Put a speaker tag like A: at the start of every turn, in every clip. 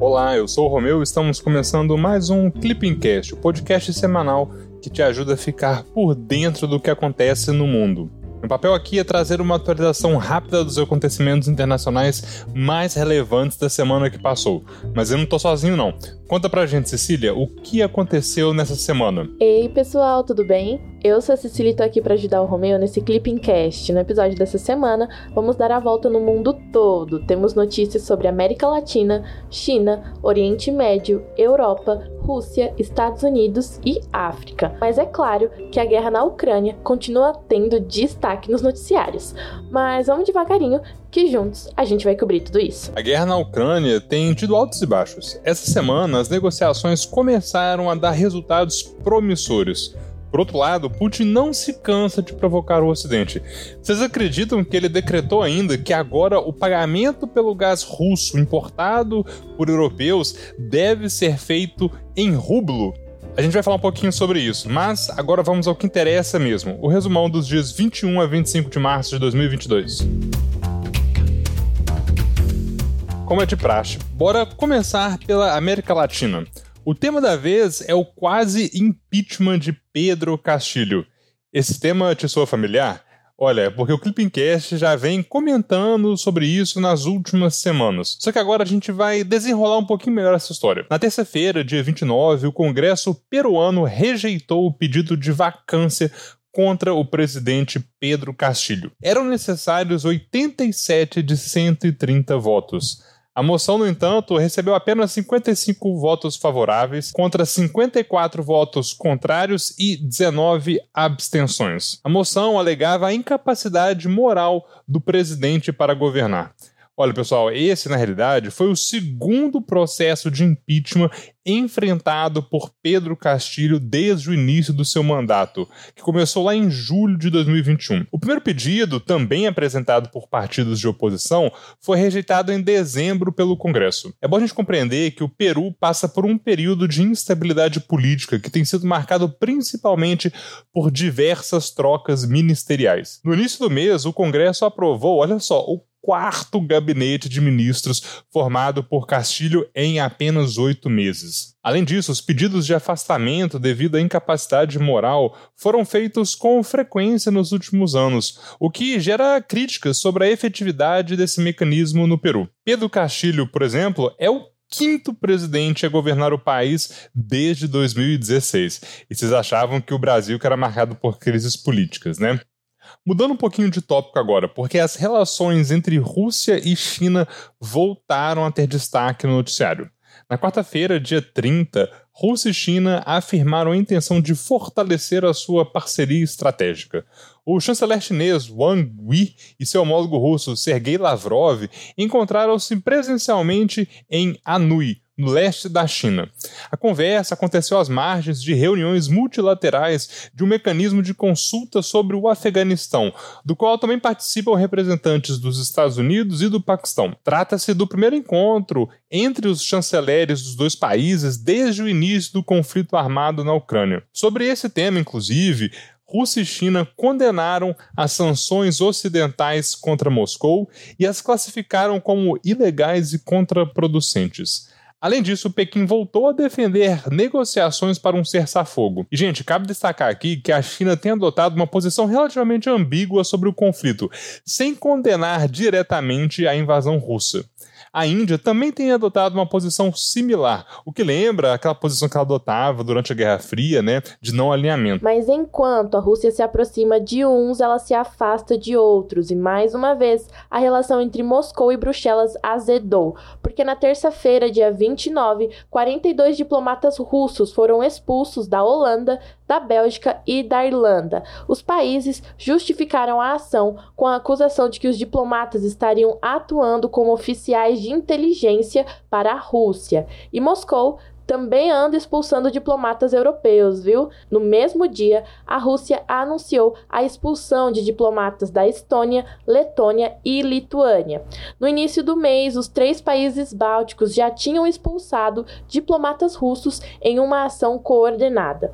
A: Olá, eu sou o Romeu e estamos começando mais um Clipping Cast, o podcast semanal que te ajuda a ficar por dentro do que acontece no mundo. Meu papel aqui é trazer uma atualização rápida dos acontecimentos internacionais mais relevantes da semana que passou. Mas eu não tô sozinho não. Conta pra gente, Cecília, o que aconteceu nessa semana?
B: Ei, pessoal, tudo bem? Eu sou a Cecília e tô aqui para ajudar o Romeu nesse Clipping Cast. No episódio dessa semana, vamos dar a volta no mundo todo. Temos notícias sobre América Latina, China, Oriente Médio, Europa, Rússia, Estados Unidos e África. Mas é claro que a guerra na Ucrânia continua tendo destaque nos noticiários. Mas vamos devagarinho que juntos a gente vai cobrir tudo isso.
A: A guerra na Ucrânia tem tido altos e baixos. Essa semana as negociações começaram a dar resultados promissores. Por outro lado, Putin não se cansa de provocar o Ocidente. Vocês acreditam que ele decretou ainda que agora o pagamento pelo gás russo importado por europeus deve ser feito em rublo? A gente vai falar um pouquinho sobre isso, mas agora vamos ao que interessa mesmo: o resumão dos dias 21 a 25 de março de 2022. Como é de praxe, bora começar pela América Latina. O tema da vez é o quase impeachment de Pedro Castilho. Esse tema te soa familiar? Olha, porque o Clippingcast já vem comentando sobre isso nas últimas semanas. Só que agora a gente vai desenrolar um pouquinho melhor essa história. Na terça-feira, dia 29, o Congresso peruano rejeitou o pedido de vacância contra o presidente Pedro Castilho. Eram necessários 87 de 130 votos. A moção, no entanto, recebeu apenas 55 votos favoráveis contra 54 votos contrários e 19 abstenções. A moção alegava a incapacidade moral do presidente para governar. Olha, pessoal, esse na realidade foi o segundo processo de impeachment enfrentado por Pedro Castilho desde o início do seu mandato, que começou lá em julho de 2021. O primeiro pedido, também apresentado por partidos de oposição, foi rejeitado em dezembro pelo Congresso. É bom a gente compreender que o Peru passa por um período de instabilidade política que tem sido marcado principalmente por diversas trocas ministeriais. No início do mês, o Congresso aprovou, olha só, o quarto gabinete de ministros formado por Castilho em apenas oito meses. Além disso, os pedidos de afastamento devido à incapacidade moral foram feitos com frequência nos últimos anos, o que gera críticas sobre a efetividade desse mecanismo no Peru. Pedro Castilho, por exemplo, é o quinto presidente a governar o país desde 2016. E vocês achavam que o Brasil era marcado por crises políticas, né? Mudando um pouquinho de tópico agora, porque as relações entre Rússia e China voltaram a ter destaque no noticiário. Na quarta-feira, dia 30, Rússia e China afirmaram a intenção de fortalecer a sua parceria estratégica. O chanceler chinês Wang Yi e seu homólogo russo Sergei Lavrov encontraram-se presencialmente em Anhui, no leste da China. A conversa aconteceu às margens de reuniões multilaterais de um mecanismo de consulta sobre o Afeganistão, do qual também participam representantes dos Estados Unidos e do Paquistão. Trata-se do primeiro encontro entre os chanceleres dos dois países desde o início do conflito armado na Ucrânia. Sobre esse tema, inclusive, Rússia e China condenaram as sanções ocidentais contra Moscou e as classificaram como ilegais e contraproducentes. Além disso, Pequim voltou a defender negociações para um cessar-fogo. E, gente, cabe destacar aqui que a China tem adotado uma posição relativamente ambígua sobre o conflito, sem condenar diretamente a invasão russa a Índia também tem adotado uma posição similar, o que lembra aquela posição que ela adotava durante a Guerra Fria, né, de não alinhamento.
B: Mas enquanto a Rússia se aproxima de uns, ela se afasta de outros, e mais uma vez a relação entre Moscou e Bruxelas azedou, porque na terça-feira, dia 29, 42 diplomatas russos foram expulsos da Holanda, da Bélgica e da Irlanda. Os países justificaram a ação com a acusação de que os diplomatas estariam atuando como oficiais de inteligência para a Rússia. E Moscou também anda expulsando diplomatas europeus, viu? No mesmo dia, a Rússia anunciou a expulsão de diplomatas da Estônia, Letônia e Lituânia. No início do mês, os três países bálticos já tinham expulsado diplomatas russos em uma ação coordenada.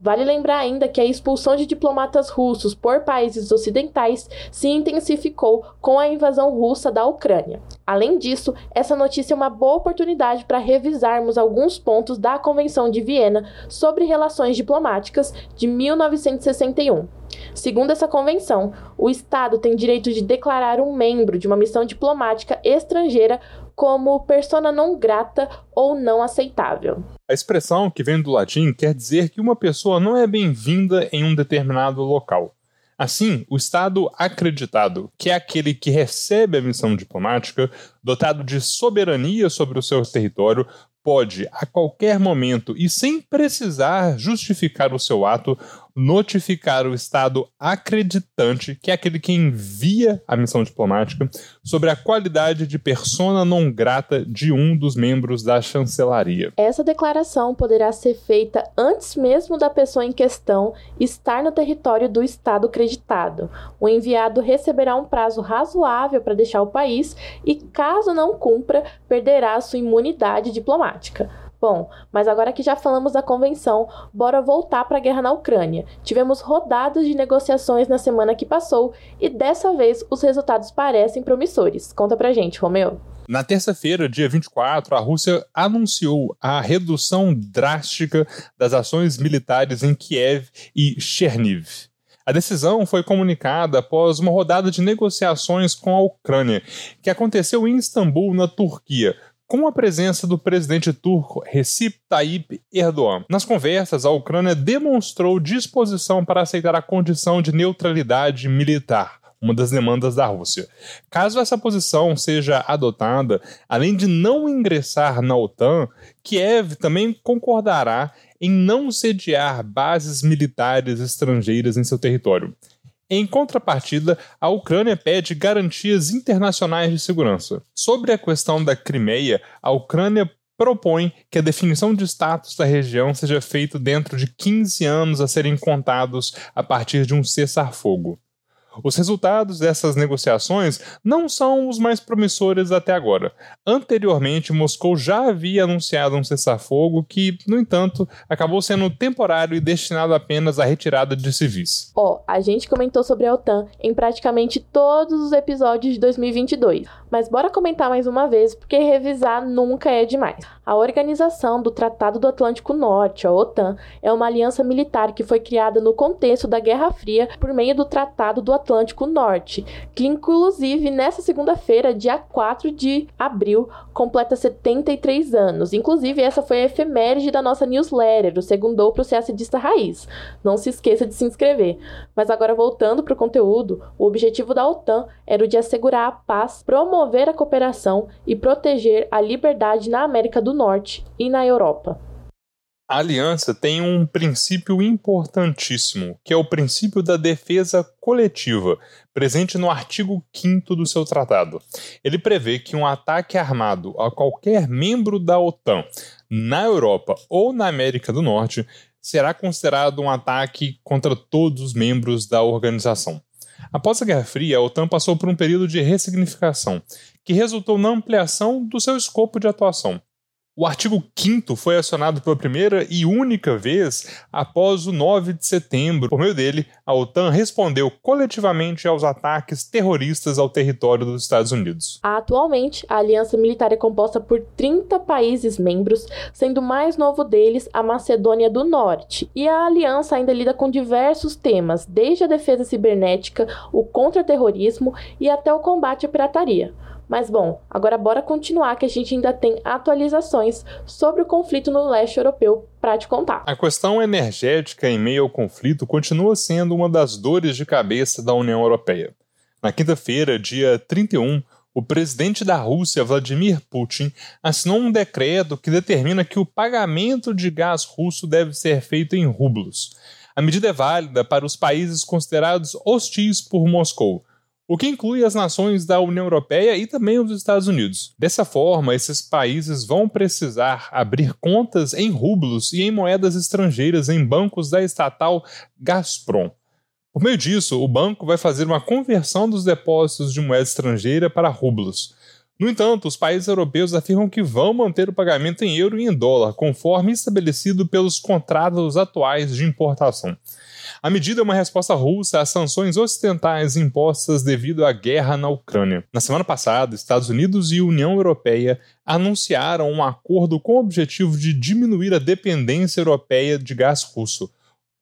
B: Vale lembrar ainda que a expulsão de diplomatas russos por países ocidentais se intensificou com a invasão russa da Ucrânia. Além disso, essa notícia é uma boa oportunidade para revisarmos alguns pontos da Convenção de Viena sobre Relações Diplomáticas de 1961. Segundo essa convenção, o Estado tem direito de declarar um membro de uma missão diplomática estrangeira como persona não grata ou não aceitável.
A: A expressão, que vem do latim, quer dizer que uma pessoa não é bem-vinda em um determinado local. Assim, o Estado acreditado, que é aquele que recebe a missão diplomática, dotado de soberania sobre o seu território, pode, a qualquer momento e sem precisar justificar o seu ato, notificar o Estado acreditante, que é aquele que envia a missão diplomática, sobre a qualidade de persona non grata de um dos membros da chancelaria.
B: Essa declaração poderá ser feita antes mesmo da pessoa em questão estar no território do Estado acreditado. O enviado receberá um prazo razoável para deixar o país e, caso não cumpra, perderá sua imunidade diplomática. Bom, mas agora que já falamos da convenção, bora voltar para a guerra na Ucrânia. Tivemos rodadas de negociações na semana que passou e dessa vez os resultados parecem promissores. Conta pra gente, Romeu.
A: Na terça-feira, dia 24, a Rússia anunciou a redução drástica das ações militares em Kiev e Cherniv. A decisão foi comunicada após uma rodada de negociações com a Ucrânia, que aconteceu em Istambul, na Turquia, com a presença do presidente turco Recep Tayyip Erdogan. Nas conversas, a Ucrânia demonstrou disposição para aceitar a condição de neutralidade militar uma das demandas da Rússia. Caso essa posição seja adotada, além de não ingressar na OTAN, Kiev também concordará em não sediar bases militares estrangeiras em seu território. Em contrapartida, a Ucrânia pede garantias internacionais de segurança. Sobre a questão da Crimeia, a Ucrânia propõe que a definição de status da região seja feita dentro de 15 anos a serem contados a partir de um cessar-fogo. Os resultados dessas negociações não são os mais promissores até agora. Anteriormente, Moscou já havia anunciado um cessar-fogo que, no entanto, acabou sendo temporário e destinado apenas à retirada de civis.
B: Ó, oh, a gente comentou sobre a OTAN em praticamente todos os episódios de 2022, mas bora comentar mais uma vez porque revisar nunca é demais. A organização do Tratado do Atlântico Norte, a OTAN, é uma aliança militar que foi criada no contexto da Guerra Fria por meio do Tratado do Atlântico Atlântico Norte, que inclusive nessa segunda-feira, dia 4 de abril, completa 73 anos. Inclusive, essa foi a efeméride da nossa newsletter, o Segundou para o CACDista Raiz. Não se esqueça de se inscrever. Mas agora voltando para o conteúdo, o objetivo da OTAN era o de assegurar a paz, promover a cooperação e proteger a liberdade na América do Norte e na Europa.
A: A aliança tem um princípio importantíssimo, que é o princípio da defesa coletiva, presente no artigo 5 do seu tratado. Ele prevê que um ataque armado a qualquer membro da OTAN na Europa ou na América do Norte será considerado um ataque contra todos os membros da organização. Após a Guerra Fria, a OTAN passou por um período de ressignificação, que resultou na ampliação do seu escopo de atuação. O artigo 5 foi acionado pela primeira e única vez após o 9 de setembro. Por meio dele, a OTAN respondeu coletivamente aos ataques terroristas ao território dos Estados Unidos.
B: Atualmente, a aliança militar é composta por 30 países membros, sendo o mais novo deles a Macedônia do Norte. E a aliança ainda lida com diversos temas, desde a defesa cibernética, o contra-terrorismo e até o combate à pirataria. Mas bom, agora bora continuar que a gente ainda tem atualizações sobre o conflito no leste europeu para te contar.
A: A questão energética em meio ao conflito continua sendo uma das dores de cabeça da União Europeia. Na quinta-feira, dia 31, o presidente da Rússia, Vladimir Putin, assinou um decreto que determina que o pagamento de gás russo deve ser feito em rublos. A medida é válida para os países considerados hostis por Moscou, o que inclui as nações da União Europeia e também os Estados Unidos. Dessa forma, esses países vão precisar abrir contas em rublos e em moedas estrangeiras em bancos da estatal Gazprom. Por meio disso, o banco vai fazer uma conversão dos depósitos de moeda estrangeira para rublos. No entanto, os países europeus afirmam que vão manter o pagamento em euro e em dólar, conforme estabelecido pelos contratos atuais de importação. A medida é uma resposta russa às sanções ocidentais impostas devido à guerra na Ucrânia. Na semana passada, Estados Unidos e União Europeia anunciaram um acordo com o objetivo de diminuir a dependência europeia de gás russo.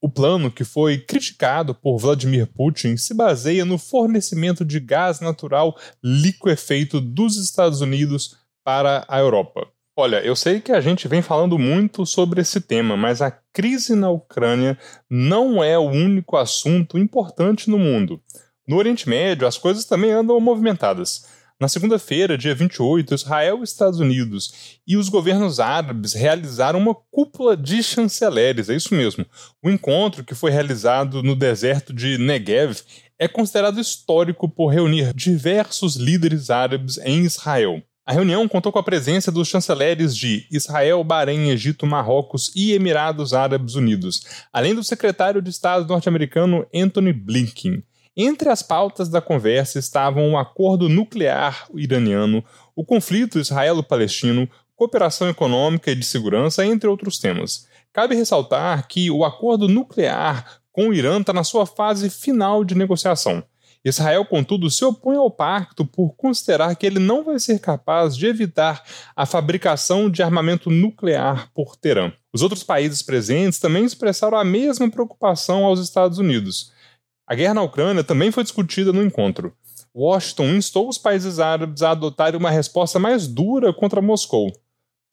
A: O plano, que foi criticado por Vladimir Putin, se baseia no fornecimento de gás natural liquefeito dos Estados Unidos para a Europa. Olha, eu sei que a gente vem falando muito sobre esse tema, mas a crise na Ucrânia não é o único assunto importante no mundo. No Oriente Médio, as coisas também andam movimentadas. Na segunda-feira, dia 28, Israel, Estados Unidos e os governos árabes realizaram uma cúpula de chanceleres, é isso mesmo. O encontro, que foi realizado no deserto de Negev, é considerado histórico por reunir diversos líderes árabes em Israel. A reunião contou com a presença dos chanceleres de Israel, Bahrein, Egito, Marrocos e Emirados Árabes Unidos, além do secretário de Estado norte-americano Anthony Blinken. Entre as pautas da conversa estavam o acordo nuclear iraniano, o conflito israelo-palestino, cooperação econômica e de segurança, entre outros temas. Cabe ressaltar que o acordo nuclear com o Irã está na sua fase final de negociação. Israel, contudo, se opõe ao pacto por considerar que ele não vai ser capaz de evitar a fabricação de armamento nuclear por Teherã. Os outros países presentes também expressaram a mesma preocupação aos Estados Unidos. A guerra na Ucrânia também foi discutida no encontro. Washington instou os países árabes a adotarem uma resposta mais dura contra Moscou.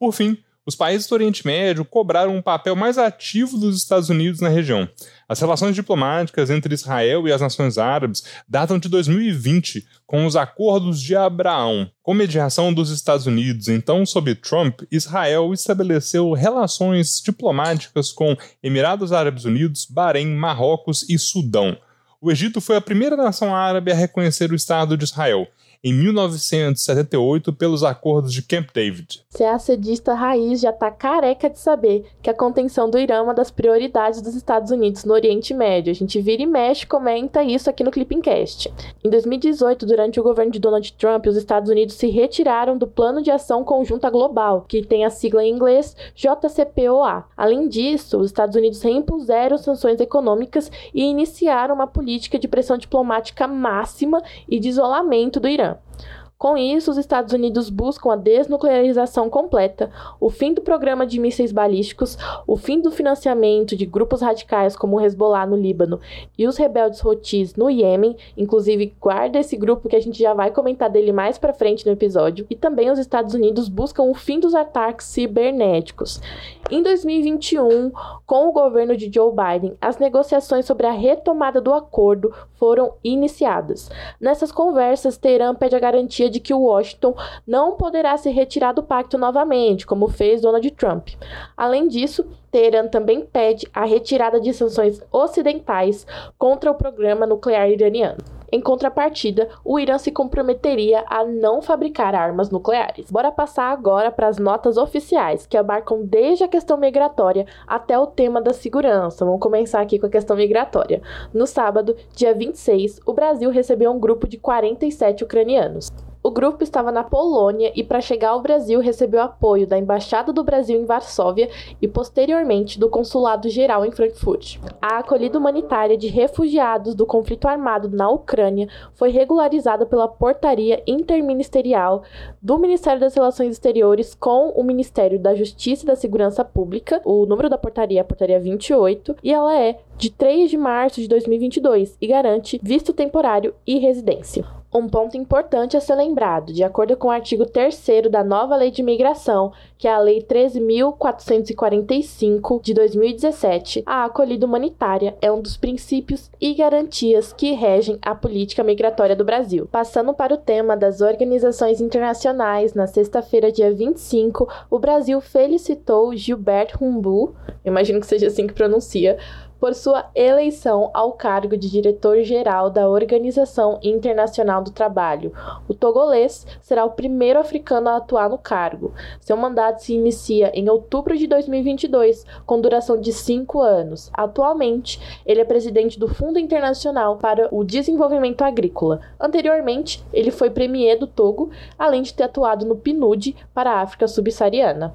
A: Por fim, os países do Oriente Médio cobraram um papel mais ativo dos Estados Unidos na região. As relações diplomáticas entre Israel e as nações árabes datam de 2020, com os Acordos de Abraão. Com mediação dos Estados Unidos, então sob Trump, Israel estabeleceu relações diplomáticas com Emirados Árabes Unidos, Bahrein, Marrocos e Sudão. O Egito foi a primeira nação árabe a reconhecer o Estado de Israel, em 1978 pelos acordos de Camp David.
B: Se a sedista raiz já está careca de saber que a contenção do Irã é uma das prioridades dos Estados Unidos no Oriente Médio. A gente vira e mexe comenta isso aqui no Clippingcast. Em 2018, durante o governo de Donald Trump, os Estados Unidos se retiraram do Plano de Ação Conjunta Global, que tem a sigla em inglês JCPOA. Além disso, os Estados Unidos reimpuseram sanções econômicas e iniciaram uma política de pressão diplomática máxima e de isolamento do Irã. 嗯。Com isso, os Estados Unidos buscam a desnuclearização completa, o fim do programa de mísseis balísticos, o fim do financiamento de grupos radicais como o Hezbollah no Líbano e os rebeldes Houthis no Iêmen, inclusive guarda esse grupo que a gente já vai comentar dele mais para frente no episódio, e também os Estados Unidos buscam o fim dos ataques cibernéticos. Em 2021, com o governo de Joe Biden, as negociações sobre a retomada do acordo foram iniciadas. Nessas conversas, Teherã pede a garantia de que Washington não poderá se retirar do pacto novamente, como fez Donald Trump. Além disso, Teherã também pede a retirada de sanções ocidentais contra o programa nuclear iraniano. Em contrapartida, o Irã se comprometeria a não fabricar armas nucleares. Bora passar agora para as notas oficiais, que abarcam desde a questão migratória até o tema da segurança. Vamos começar aqui com a questão migratória. No sábado, dia 26, o Brasil recebeu um grupo de 47 ucranianos. O grupo estava na Polônia e, para chegar ao Brasil, recebeu apoio da Embaixada do Brasil em Varsóvia e, posteriormente, do Consulado Geral em Frankfurt. A acolhida humanitária de refugiados do conflito armado na Ucrânia foi regularizada pela portaria interministerial do Ministério das Relações Exteriores com o Ministério da Justiça e da Segurança Pública. O número da portaria é a portaria 28 e ela é de 3 de março de 2022 e garante visto temporário e residência. Um ponto importante a ser lembrado, de acordo com o artigo 3 da nova Lei de Imigração, que é a Lei 13.445 de 2017, a acolhida humanitária é um dos princípios e garantias que regem a política migratória do Brasil. Passando para o tema das organizações internacionais, na sexta-feira, dia 25, o Brasil felicitou Gilbert Humbu, imagino que seja assim que pronuncia, por sua eleição ao cargo de diretor-geral da Organização Internacional do Trabalho. O togolês será o primeiro africano a atuar no cargo. Seu mandato se inicia em outubro de 2022, com duração de cinco anos. Atualmente, ele é presidente do Fundo Internacional para o Desenvolvimento Agrícola. Anteriormente, ele foi premier do Togo, além de ter atuado no PNUD para a África Subsaariana.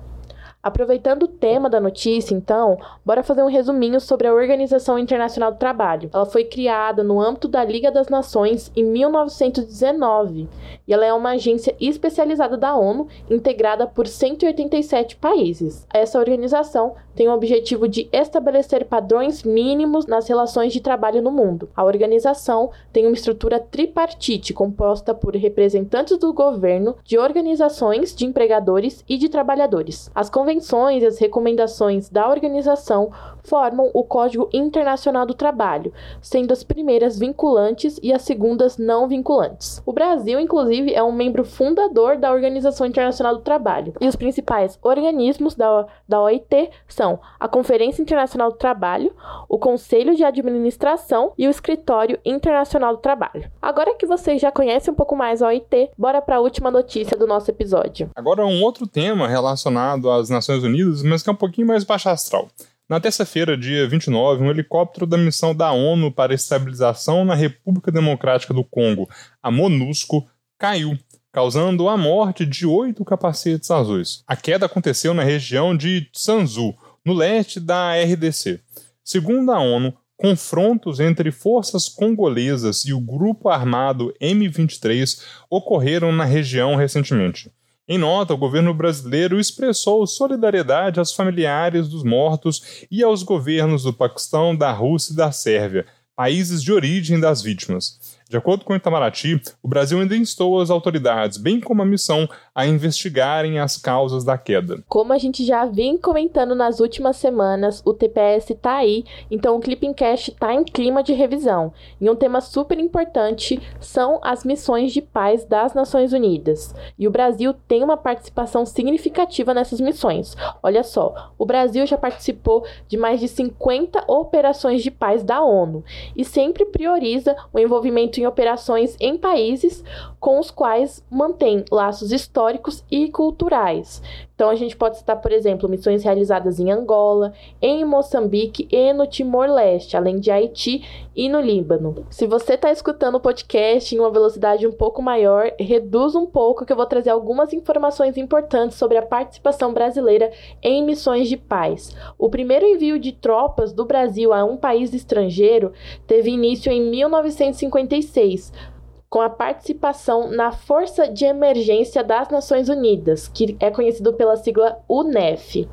B: Aproveitando o tema da notícia, então, bora fazer um resuminho sobre a Organização Internacional do Trabalho. Ela foi criada no âmbito da Liga das Nações em 1919 e ela é uma agência especializada da ONU, integrada por 187 países. Essa organização tem o objetivo de estabelecer padrões mínimos nas relações de trabalho no mundo. A organização tem uma estrutura tripartite composta por representantes do governo, de organizações de empregadores e de trabalhadores. As convenções e as recomendações da organização formam o Código Internacional do Trabalho, sendo as primeiras vinculantes e as segundas não vinculantes. O Brasil, inclusive, é um membro fundador da Organização Internacional do Trabalho. E os principais organismos da, da OIT são a Conferência Internacional do Trabalho, o Conselho de Administração e o Escritório Internacional do Trabalho. Agora que vocês já conhecem um pouco mais a OIT, bora para a última notícia do nosso episódio.
A: Agora um outro tema relacionado às Nações Unidas, mas que é um pouquinho mais baixo astral. Na terça-feira, dia 29, um helicóptero da missão da ONU para Estabilização na República Democrática do Congo, a MONUSCO, caiu, causando a morte de oito capacetes azuis. A queda aconteceu na região de Tsanzu, no leste da RDC. Segundo a ONU, confrontos entre forças congolesas e o grupo armado M23 ocorreram na região recentemente. Em nota, o governo brasileiro expressou solidariedade aos familiares dos mortos e aos governos do Paquistão, da Rússia e da Sérvia, países de origem das vítimas. De acordo com o Itamaraty, o Brasil ainda instou as autoridades, bem como a missão, a investigarem as causas da queda.
B: Como a gente já vem comentando nas últimas semanas, o TPS tá aí, então o Clipping Cash tá em clima de revisão. E um tema super importante são as missões de paz das Nações Unidas. E o Brasil tem uma participação significativa nessas missões. Olha só, o Brasil já participou de mais de 50 operações de paz da ONU e sempre prioriza o envolvimento em operações em países com os quais mantém laços históricos e culturais. Então a gente pode citar, por exemplo, missões realizadas em Angola, em Moçambique e no Timor-Leste, além de Haiti e no Líbano. Se você está escutando o podcast em uma velocidade um pouco maior, reduz um pouco que eu vou trazer algumas informações importantes sobre a participação brasileira em missões de paz. O primeiro envio de tropas do Brasil a um país estrangeiro teve início em 1956 com a participação na Força de Emergência das Nações Unidas, que é conhecido pela sigla UNEF.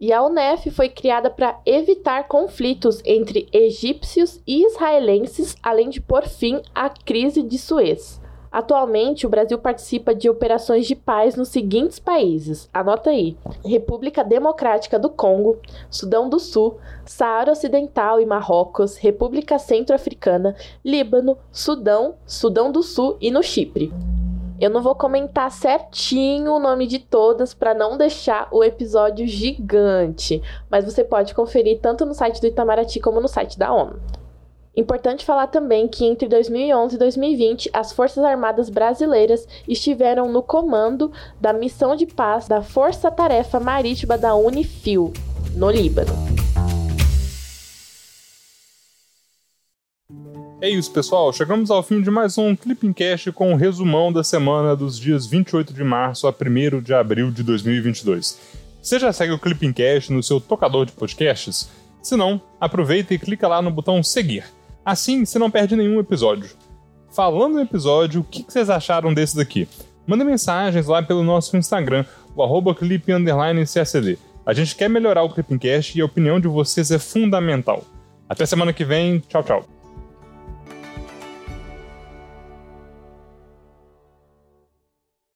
B: E a UNEF foi criada para evitar conflitos entre egípcios e israelenses, além de pôr fim à crise de Suez. Atualmente, o Brasil participa de operações de paz nos seguintes países. Anota aí: República Democrática do Congo, Sudão do Sul, Saara Ocidental e Marrocos, República Centro-Africana, Líbano, Sudão, Sudão do Sul e no Chipre. Eu não vou comentar certinho o nome de todas para não deixar o episódio gigante, mas você pode conferir tanto no site do Itamaraty como no site da ONU. Importante falar também que entre 2011 e 2020, as Forças Armadas Brasileiras estiveram no comando da missão de paz da Força Tarefa Marítima da Unifil, no Líbano.
A: É isso, pessoal. Chegamos ao fim de mais um Clipping Cast com o um resumão da semana dos dias 28 de março a 1 de abril de 2022. Você já segue o Clipping Cast no seu tocador de podcasts? Se não, aproveita e clica lá no botão seguir. Assim, você não perde nenhum episódio. Falando no episódio, o que vocês acharam desse daqui? Manda mensagens lá pelo nosso Instagram, o arroba. A gente quer melhorar o Clippingcast e a opinião de vocês é fundamental. Até semana que vem, tchau, tchau.